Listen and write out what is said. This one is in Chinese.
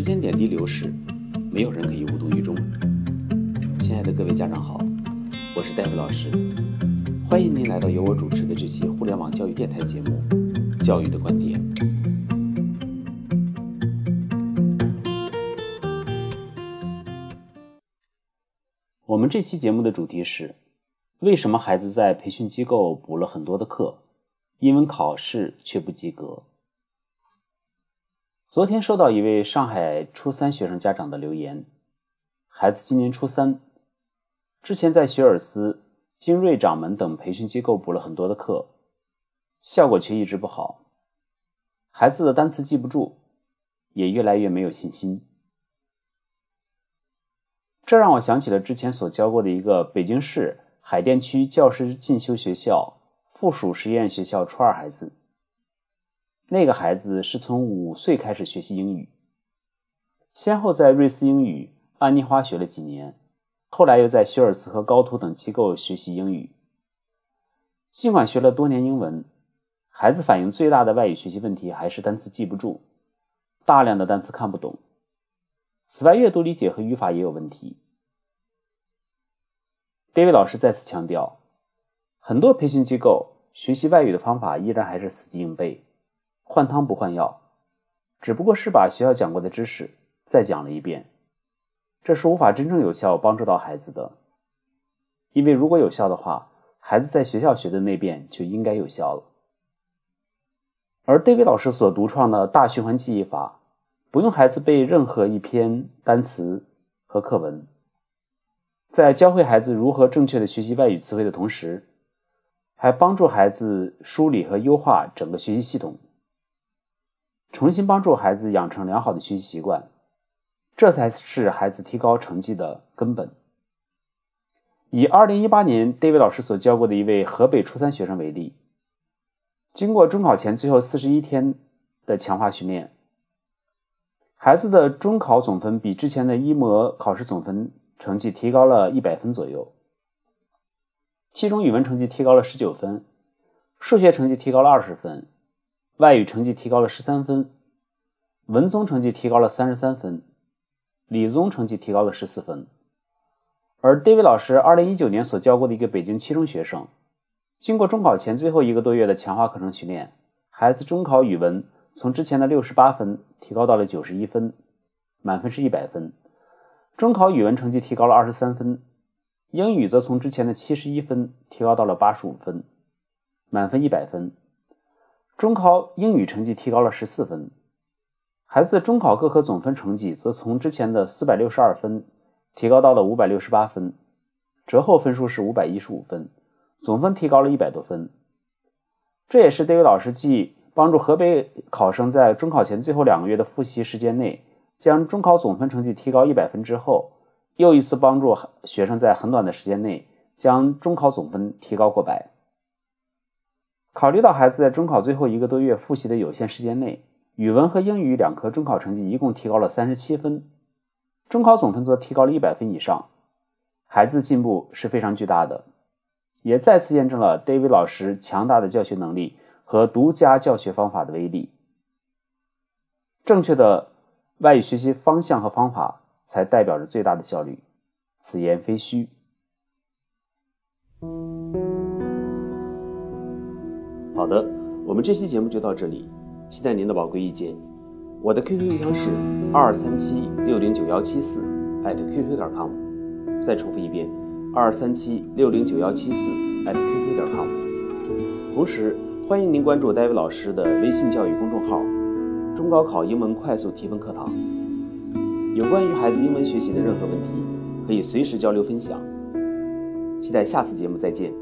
时间点滴流逝，没有人可以无动于衷。亲爱的各位家长好，我是戴夫老师，欢迎您来到由我主持的这期互联网教育电台节目《教育的观点》。我们这期节目的主题是：为什么孩子在培训机构补了很多的课，英文考试却不及格？昨天收到一位上海初三学生家长的留言，孩子今年初三，之前在学而思、精锐掌门等培训机构补了很多的课，效果却一直不好，孩子的单词记不住，也越来越没有信心。这让我想起了之前所教过的一个北京市海淀区教师进修学校附属实验学校初二孩子。那个孩子是从五岁开始学习英语，先后在瑞思英语、安妮花学了几年，后来又在学尔思和高途等机构学习英语。尽管学了多年英文，孩子反映最大的外语学习问题还是单词记不住，大量的单词看不懂。此外，阅读理解和语法也有问题。David 老师再次强调，很多培训机构学习外语的方法依然还是死记硬背。换汤不换药，只不过是把学校讲过的知识再讲了一遍，这是无法真正有效帮助到孩子的。因为如果有效的话，孩子在学校学的那遍就应该有效了。而 David 老师所独创的大循环记忆法，不用孩子背任何一篇单词和课文，在教会孩子如何正确的学习外语词汇的同时，还帮助孩子梳理和优化整个学习系统。重新帮助孩子养成良好的学习习惯，这才是孩子提高成绩的根本。以二零一八年 David 老师所教过的一位河北初三学生为例，经过中考前最后四十一天的强化训练，孩子的中考总分比之前的一模考试总分成绩提高了一百分左右，其中语文成绩提高了十九分，数学成绩提高了二十分。外语成绩提高了十三分，文综成绩提高了三十三分，理综成绩提高了十四分。而 David 老师二零一九年所教过的一个北京七中学生，经过中考前最后一个多月的强化课程训练，孩子中考语文从之前的六十八分提高到了九十一分，满分是一百分；中考语文成绩提高了二十三分，英语则从之前的七十一分提高到了八十五分，满分一百分。中考英语成绩提高了十四分，孩子中考各科总分成绩则从之前的四百六十二分提高到了五百六十八分，折后分数是五百一十五分，总分提高了一百多分。这也是 David 老师继帮助河北考生在中考前最后两个月的复习时间内将中考总分成绩提高一百分之后，又一次帮助学生在很短的时间内将中考总分提高过百。考虑到孩子在中考最后一个多月复习的有限时间内，语文和英语两科中考成绩一共提高了三十七分，中考总分则提高了一百分以上，孩子进步是非常巨大的，也再次验证了 David 老师强大的教学能力和独家教学方法的威力。正确的外语学习方向和方法，才代表着最大的效率，此言非虚。好的，我们这期节目就到这里，期待您的宝贵意见。我的 QQ 邮箱是二三七六零九幺七四 @QQ 点 com，再重复一遍，二三七六零九幺七四 @QQ 点 com。同时，欢迎您关注戴维老师的微信教育公众号“中高考英文快速提分课堂”，有关于孩子英文学习的任何问题，可以随时交流分享。期待下次节目再见。